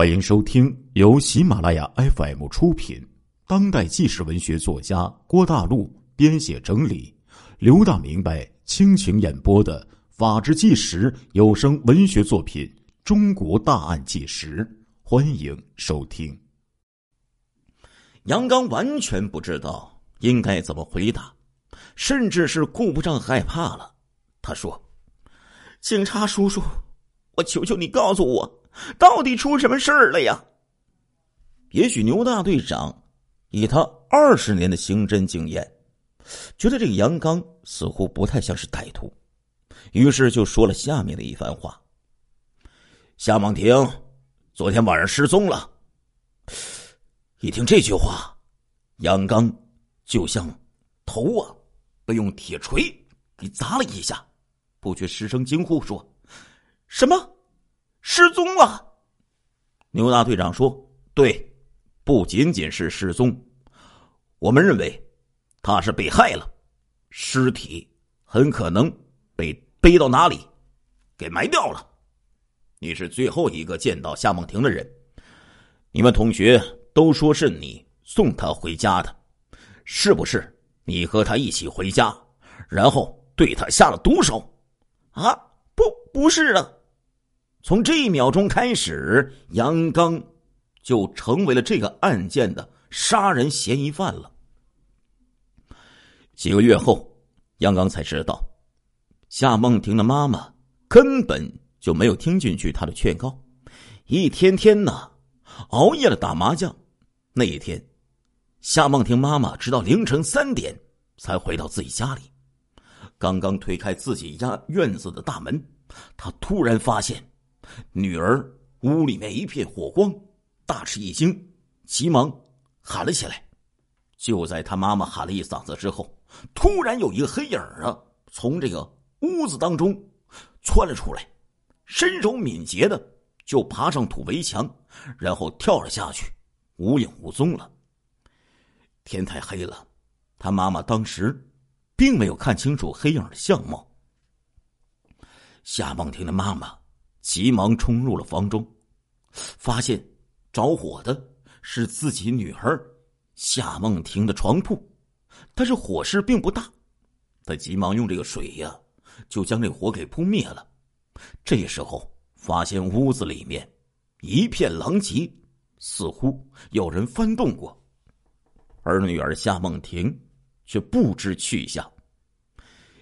欢迎收听由喜马拉雅 FM 出品、当代纪实文学作家郭大陆编写整理、刘大明白倾情演播的《法制纪实》有声文学作品《中国大案纪实》，欢迎收听。杨刚完全不知道应该怎么回答，甚至是顾不上害怕了。他说：“警察叔叔，我求求你告诉我。”到底出什么事儿了呀？也许牛大队长以他二十年的刑侦经验，觉得这个杨刚似乎不太像是歹徒，于是就说了下面的一番话：夏梦婷昨天晚上失踪了。一听这句话，杨刚就像头啊被用铁锤给砸了一下，不觉失声惊呼说：“什么？”失踪了，牛大队长说：“对，不仅仅是失踪，我们认为他是被害了，尸体很可能被背到哪里给埋掉了。你是最后一个见到夏梦婷的人，你们同学都说是你送她回家的，是不是？你和她一起回家，然后对她下了毒手？啊，不，不是啊。”从这一秒钟开始，杨刚就成为了这个案件的杀人嫌疑犯了。几个月后，杨刚才知道，夏梦婷的妈妈根本就没有听进去他的劝告，一天天呢熬夜了打麻将。那一天，夏梦婷妈妈直到凌晨三点才回到自己家里。刚刚推开自己家院子的大门，他突然发现。女儿屋里面一片火光，大吃一惊，急忙喊了起来。就在他妈妈喊了一嗓子之后，突然有一个黑影啊，从这个屋子当中窜了出来，身手敏捷的就爬上土围墙，然后跳了下去，无影无踪了。天太黑了，他妈妈当时并没有看清楚黑影的相貌。夏梦婷的妈妈。急忙冲入了房中，发现着火的是自己女儿夏梦婷的床铺，但是火势并不大，他急忙用这个水呀，就将这火给扑灭了。这时候发现屋子里面一片狼藉，似乎有人翻动过，而女儿夏梦婷却不知去向。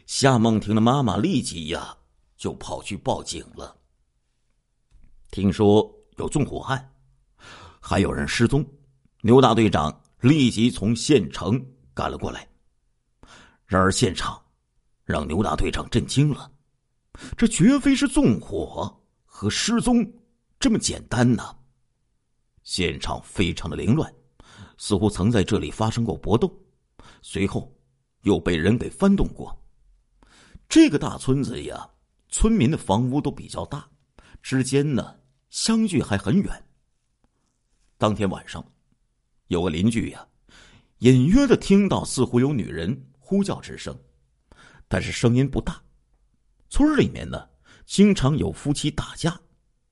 夏梦婷的妈妈立即呀就跑去报警了。听说有纵火案，还有人失踪，牛大队长立即从县城赶了过来。然而现场让牛大队长震惊了，这绝非是纵火和失踪这么简单呢！现场非常的凌乱，似乎曾在这里发生过搏斗，随后又被人给翻动过。这个大村子呀，村民的房屋都比较大。之间呢，相距还很远。当天晚上，有个邻居呀，隐约的听到似乎有女人呼叫之声，但是声音不大。村里面呢，经常有夫妻打架，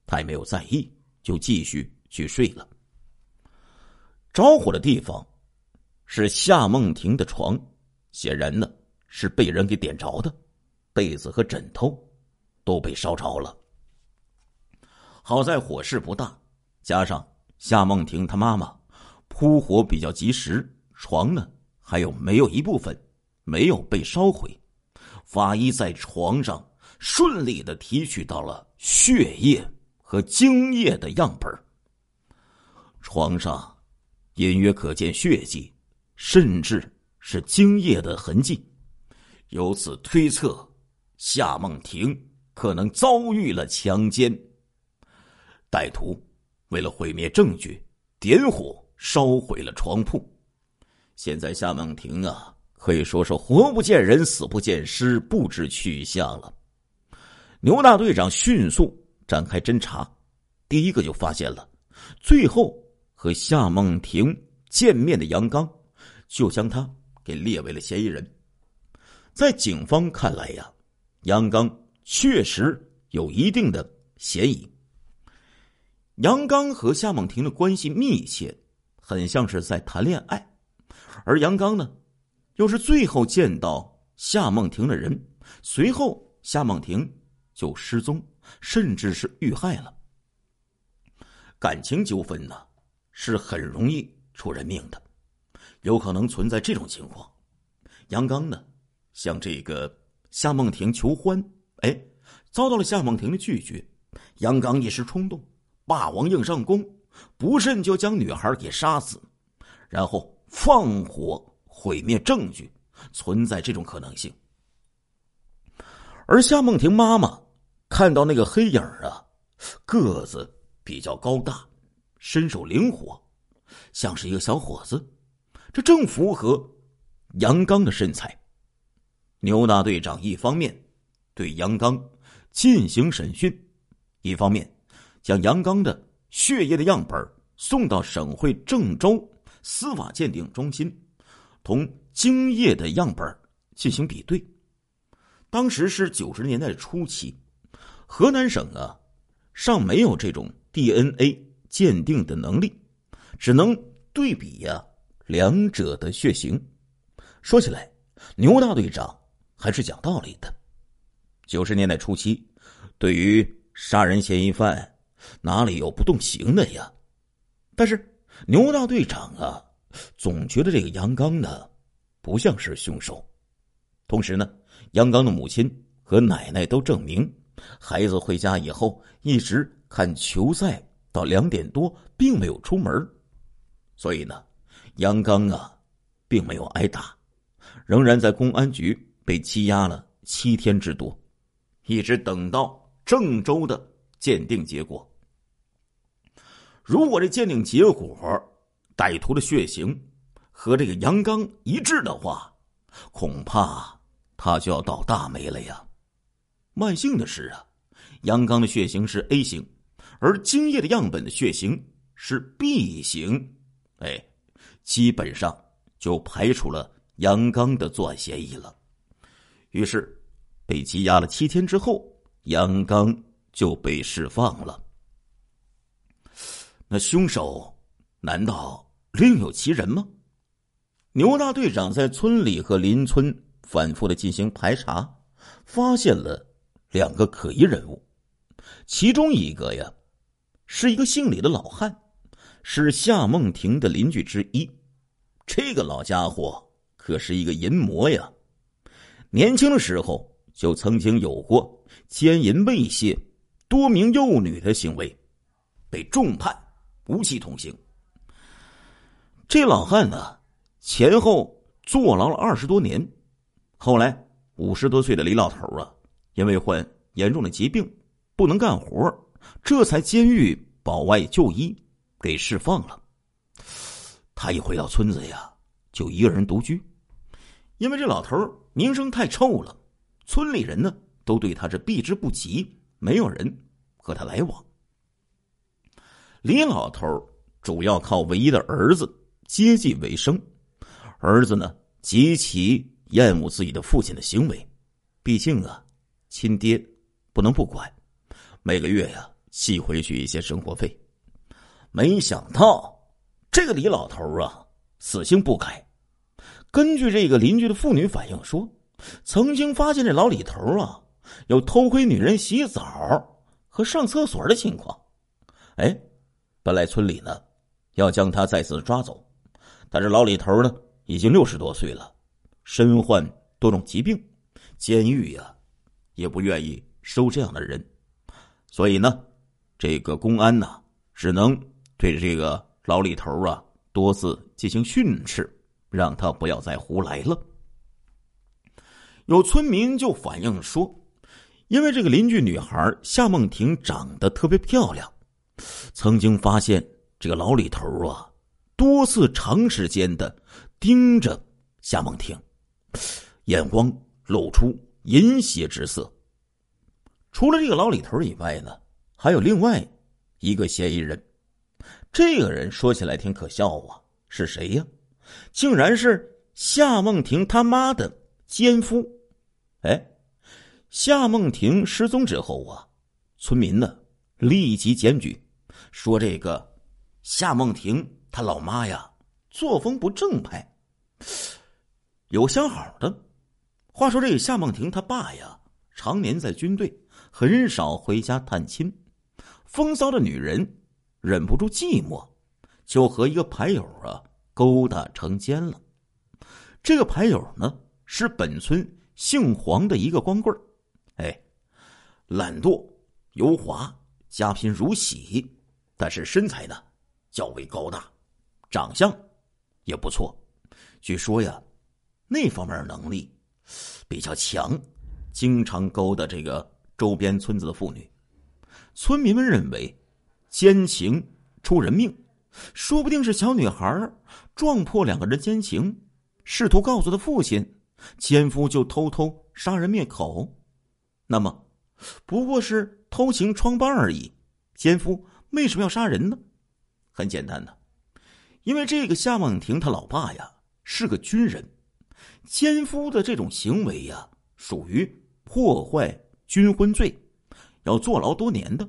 他也没有在意，就继续去睡了。着火的地方是夏梦婷的床，显然呢是被人给点着的，被子和枕头都被烧着了。好在火势不大，加上夏梦婷她妈妈扑火比较及时，床呢还有没有一部分没有被烧毁。法医在床上顺利的提取到了血液和精液的样本。床上隐约可见血迹，甚至是精液的痕迹，由此推测夏梦婷可能遭遇了强奸。歹徒为了毁灭证据，点火烧毁了床铺。现在夏梦婷啊，可以说是活不见人，死不见尸，不知去向了。牛大队长迅速展开侦查，第一个就发现了，最后和夏梦婷见面的杨刚，就将他给列为了嫌疑人。在警方看来呀，杨刚确实有一定的嫌疑。杨刚和夏梦婷的关系密切，很像是在谈恋爱，而杨刚呢，又是最后见到夏梦婷的人。随后，夏梦婷就失踪，甚至是遇害了。感情纠纷呢，是很容易出人命的，有可能存在这种情况。杨刚呢，向这个夏梦婷求欢，哎，遭到了夏梦婷的拒绝。杨刚一时冲动，霸王硬上弓，不慎就将女孩给杀死，然后放火毁灭证据，存在这种可能性。而夏梦婷妈妈看到那个黑影啊，个子比较高大，身手灵活，像是一个小伙子，这正符合杨刚的身材。牛大队长一方面对杨刚进行审讯。一方面，将杨刚的血液的样本送到省会郑州司法鉴定中心，同精液的样本进行比对。当时是九十年代初期，河南省啊尚没有这种 DNA 鉴定的能力，只能对比呀两者的血型。说起来，牛大队长还是讲道理的。九十年代初期，对于杀人嫌疑犯哪里有不动刑的呀？但是牛大队长啊，总觉得这个杨刚呢不像是凶手。同时呢，杨刚的母亲和奶奶都证明，孩子回家以后一直看球赛到两点多，并没有出门。所以呢，杨刚啊，并没有挨打，仍然在公安局被羁押了七天之多，一直等到。郑州的鉴定结果，如果这鉴定结果歹徒的血型和这个杨刚一致的话，恐怕他就要倒大霉了呀。万幸的是啊，杨刚的血型是 A 型，而精液的样本的血型是 B 型，哎，基本上就排除了杨刚的作案嫌疑了。于是，被羁押了七天之后。杨刚就被释放了。那凶手难道另有其人吗？牛大队长在村里和邻村反复的进行排查，发现了两个可疑人物。其中一个呀，是一个姓李的老汉，是夏梦婷的邻居之一。这个老家伙可是一个淫魔呀，年轻的时候。就曾经有过奸淫猥亵多名幼女的行为，被重判无期徒刑。这老汉呢，前后坐牢了二十多年。后来五十多岁的李老头啊，因为患严重的疾病，不能干活，这才监狱保外就医，给释放了。他一回到村子呀，就一个人独居，因为这老头名声太臭了。村里人呢，都对他是避之不及，没有人和他来往。李老头主要靠唯一的儿子接济为生，儿子呢极其厌恶自己的父亲的行为，毕竟啊，亲爹不能不管，每个月呀寄回去一些生活费。没想到这个李老头啊，死性不改，根据这个邻居的妇女反映说。曾经发现这老李头啊，有偷窥女人洗澡和上厕所的情况。哎，本来村里呢要将他再次抓走，但是老李头呢已经六十多岁了，身患多种疾病，监狱呀也不愿意收这样的人，所以呢，这个公安呢只能对这个老李头啊多次进行训斥，让他不要再胡来了。有村民就反映说，因为这个邻居女孩夏梦婷长得特别漂亮，曾经发现这个老李头啊，多次长时间的盯着夏梦婷，眼光露出淫邪之色。除了这个老李头以外呢，还有另外一个嫌疑人。这个人说起来挺可笑啊，是谁呀？竟然是夏梦婷他妈的奸夫。哎，夏梦婷失踪之后啊，村民呢立即检举，说这个夏梦婷她老妈呀，作风不正派，有相好的。话说这个夏梦婷她爸呀，常年在军队，很少回家探亲。风骚的女人忍不住寂寞，就和一个牌友啊勾搭成奸了。这个牌友呢，是本村姓黄的一个光棍哎，懒惰、油滑、家贫如洗，但是身材呢较为高大，长相也不错。据说呀，那方面能力比较强，经常勾搭这个周边村子的妇女。村民们认为，奸情出人命，说不定是小女孩撞破两个人奸情。试图告诉她父亲，奸夫就偷偷杀人灭口，那么不过是偷情疮疤而已。奸夫为什么要杀人呢？很简单的，因为这个夏梦婷他老爸呀是个军人，奸夫的这种行为呀属于破坏军婚罪，要坐牢多年的。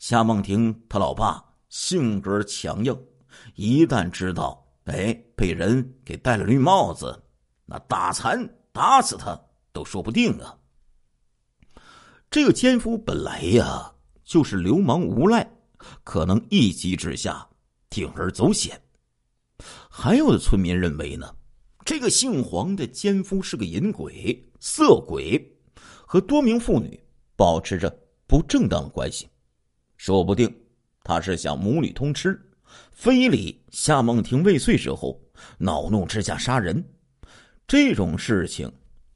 夏梦婷他老爸性格强硬，一旦知道。哎，被人给戴了绿帽子，那打残打死他都说不定啊！这个奸夫本来呀就是流氓无赖，可能一急之下铤而走险。还有的村民认为呢，这个姓黄的奸夫是个淫鬼、色鬼，和多名妇女保持着不正当关系，说不定他是想母女通吃。非礼夏梦婷未遂之后，恼怒之下杀人，这种事情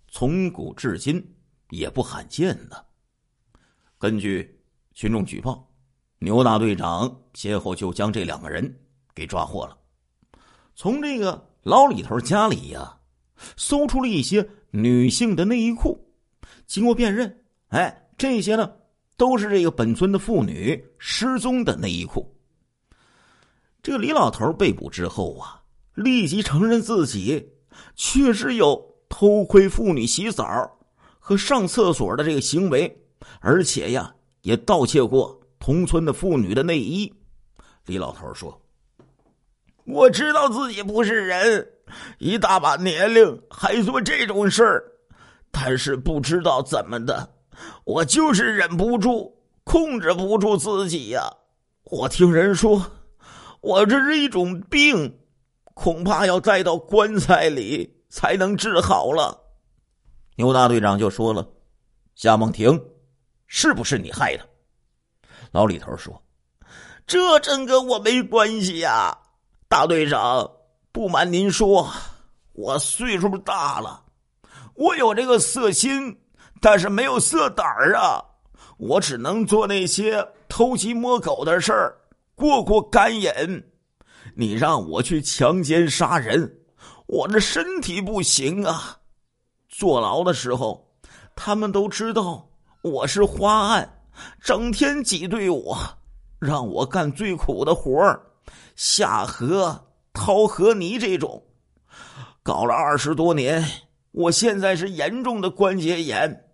从古至今也不罕见呢。根据群众举报，牛大队长先后就将这两个人给抓获了。从这个老李头家里呀，搜出了一些女性的内衣裤，经过辨认，哎，这些呢都是这个本村的妇女失踪的内衣裤。这个李老头被捕之后啊，立即承认自己确实有偷窥妇女洗澡和上厕所的这个行为，而且呀，也盗窃过同村的妇女的内衣。李老头说：“我知道自己不是人，一大把年龄还做这种事儿，但是不知道怎么的，我就是忍不住，控制不住自己呀。我听人说。”我这是一种病，恐怕要带到棺材里才能治好了。牛大队长就说了：“夏梦婷，是不是你害的？”老李头说：“这真跟我没关系呀，大队长。不瞒您说，我岁数大了，我有这个色心，但是没有色胆儿啊。我只能做那些偷鸡摸狗的事儿。”过过干瘾，你让我去强奸杀人，我这身体不行啊！坐牢的时候，他们都知道我是花案，整天挤兑我，让我干最苦的活儿，下河掏河泥这种，搞了二十多年。我现在是严重的关节炎，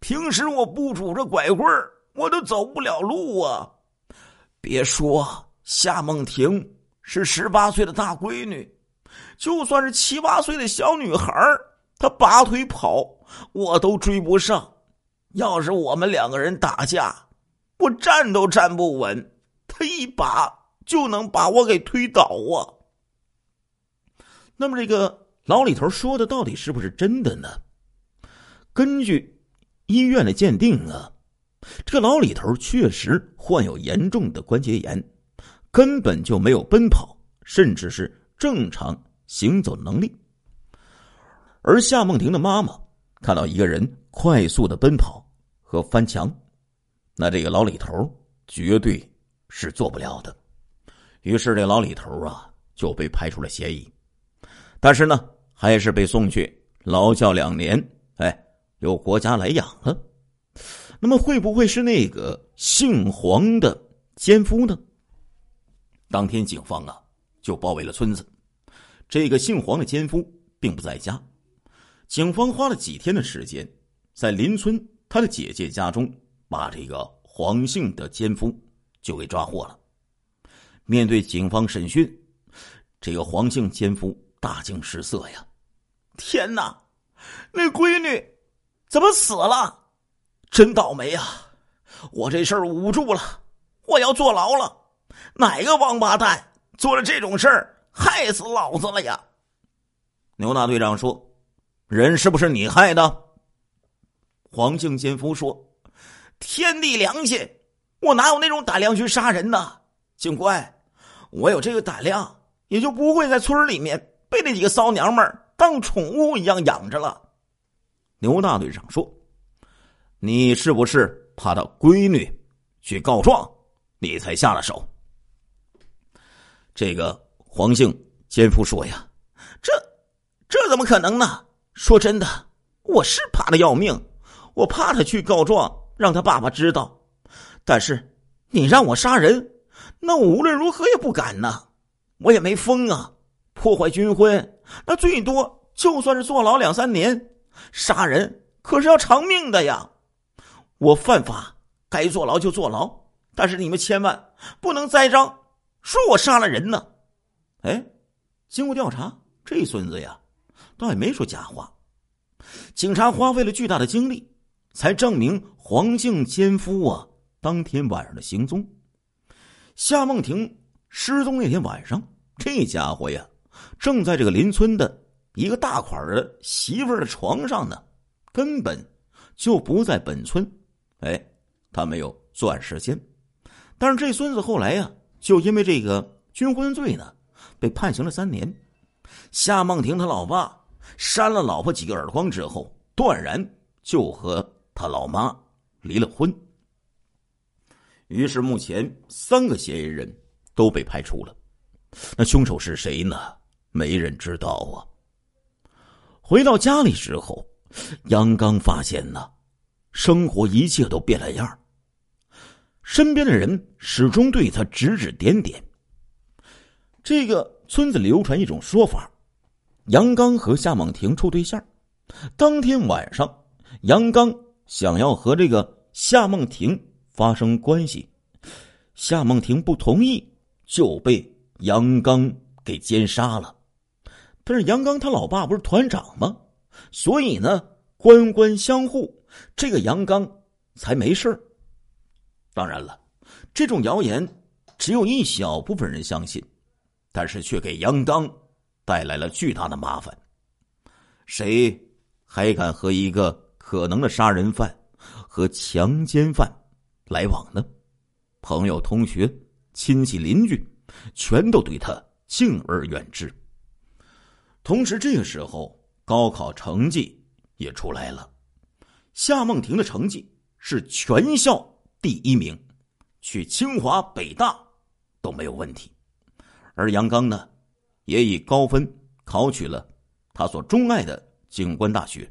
平时我不拄着拐棍儿，我都走不了路啊。别说夏梦婷是十八岁的大闺女，就算是七八岁的小女孩她拔腿跑，我都追不上。要是我们两个人打架，我站都站不稳，他一把就能把我给推倒啊。那么，这个老李头说的到底是不是真的呢？根据医院的鉴定啊。这个老李头确实患有严重的关节炎，根本就没有奔跑，甚至是正常行走能力。而夏梦婷的妈妈看到一个人快速的奔跑和翻墙，那这个老李头绝对是做不了的。于是这老李头啊就被排除了嫌疑，但是呢还是被送去劳教两年，哎，由国家来养了。那么会不会是那个姓黄的奸夫呢？当天警方啊就包围了村子，这个姓黄的奸夫并不在家。警方花了几天的时间，在邻村他的姐姐家中把这个黄姓的奸夫就给抓获了。面对警方审讯，这个黄姓奸夫大惊失色呀！天哪，那闺女怎么死了？真倒霉啊！我这事儿捂住了，我要坐牢了。哪个王八蛋做了这种事儿，害死老子了呀？牛大队长说：“人是不是你害的？”黄姓奸夫说：“天地良心，我哪有那种胆量去杀人呢？警官，我有这个胆量，也就不会在村里面被那几个骚娘们当宠物一样养着了。”牛大队长说：“你是不是？”怕他闺女去告状，你才下了手。这个黄姓奸夫说呀：“这这怎么可能呢？说真的，我是怕的要命，我怕他去告状，让他爸爸知道。但是你让我杀人，那我无论如何也不敢呐。我也没疯啊，破坏军婚，那最多就算是坐牢两三年。杀人可是要偿命的呀。”我犯法，该坐牢就坐牢，但是你们千万不能栽赃，说我杀了人呢。哎，经过调查，这孙子呀，倒也没说假话。警察花费了巨大的精力，才证明黄姓奸夫啊当天晚上的行踪。夏梦婷失踪那天晚上，这家伙呀，正在这个邻村的一个大款的媳妇儿的床上呢，根本就不在本村。哎，他没有作案时间，但是这孙子后来呀，就因为这个军婚罪呢，被判刑了三年。夏梦婷他老爸扇了老婆几个耳光之后，断然就和他老妈离了婚。于是目前三个嫌疑人都被排除了，那凶手是谁呢？没人知道啊。回到家里之后，杨刚发现呢。生活一切都变了样身边的人始终对他指指点点。这个村子流传一种说法：杨刚和夏梦婷处对象。当天晚上，杨刚想要和这个夏梦婷发生关系，夏梦婷不同意，就被杨刚给奸杀了。但是杨刚他老爸不是团长吗？所以呢，官官相护。这个杨刚才没事当然了，这种谣言只有一小部分人相信，但是却给杨刚带来了巨大的麻烦。谁还敢和一个可能的杀人犯和强奸犯来往呢？朋友、同学、亲戚、邻居，全都对他敬而远之。同时，这个时候高考成绩也出来了。夏梦婷的成绩是全校第一名，去清华、北大都没有问题。而杨刚呢，也以高分考取了他所钟爱的警官大学。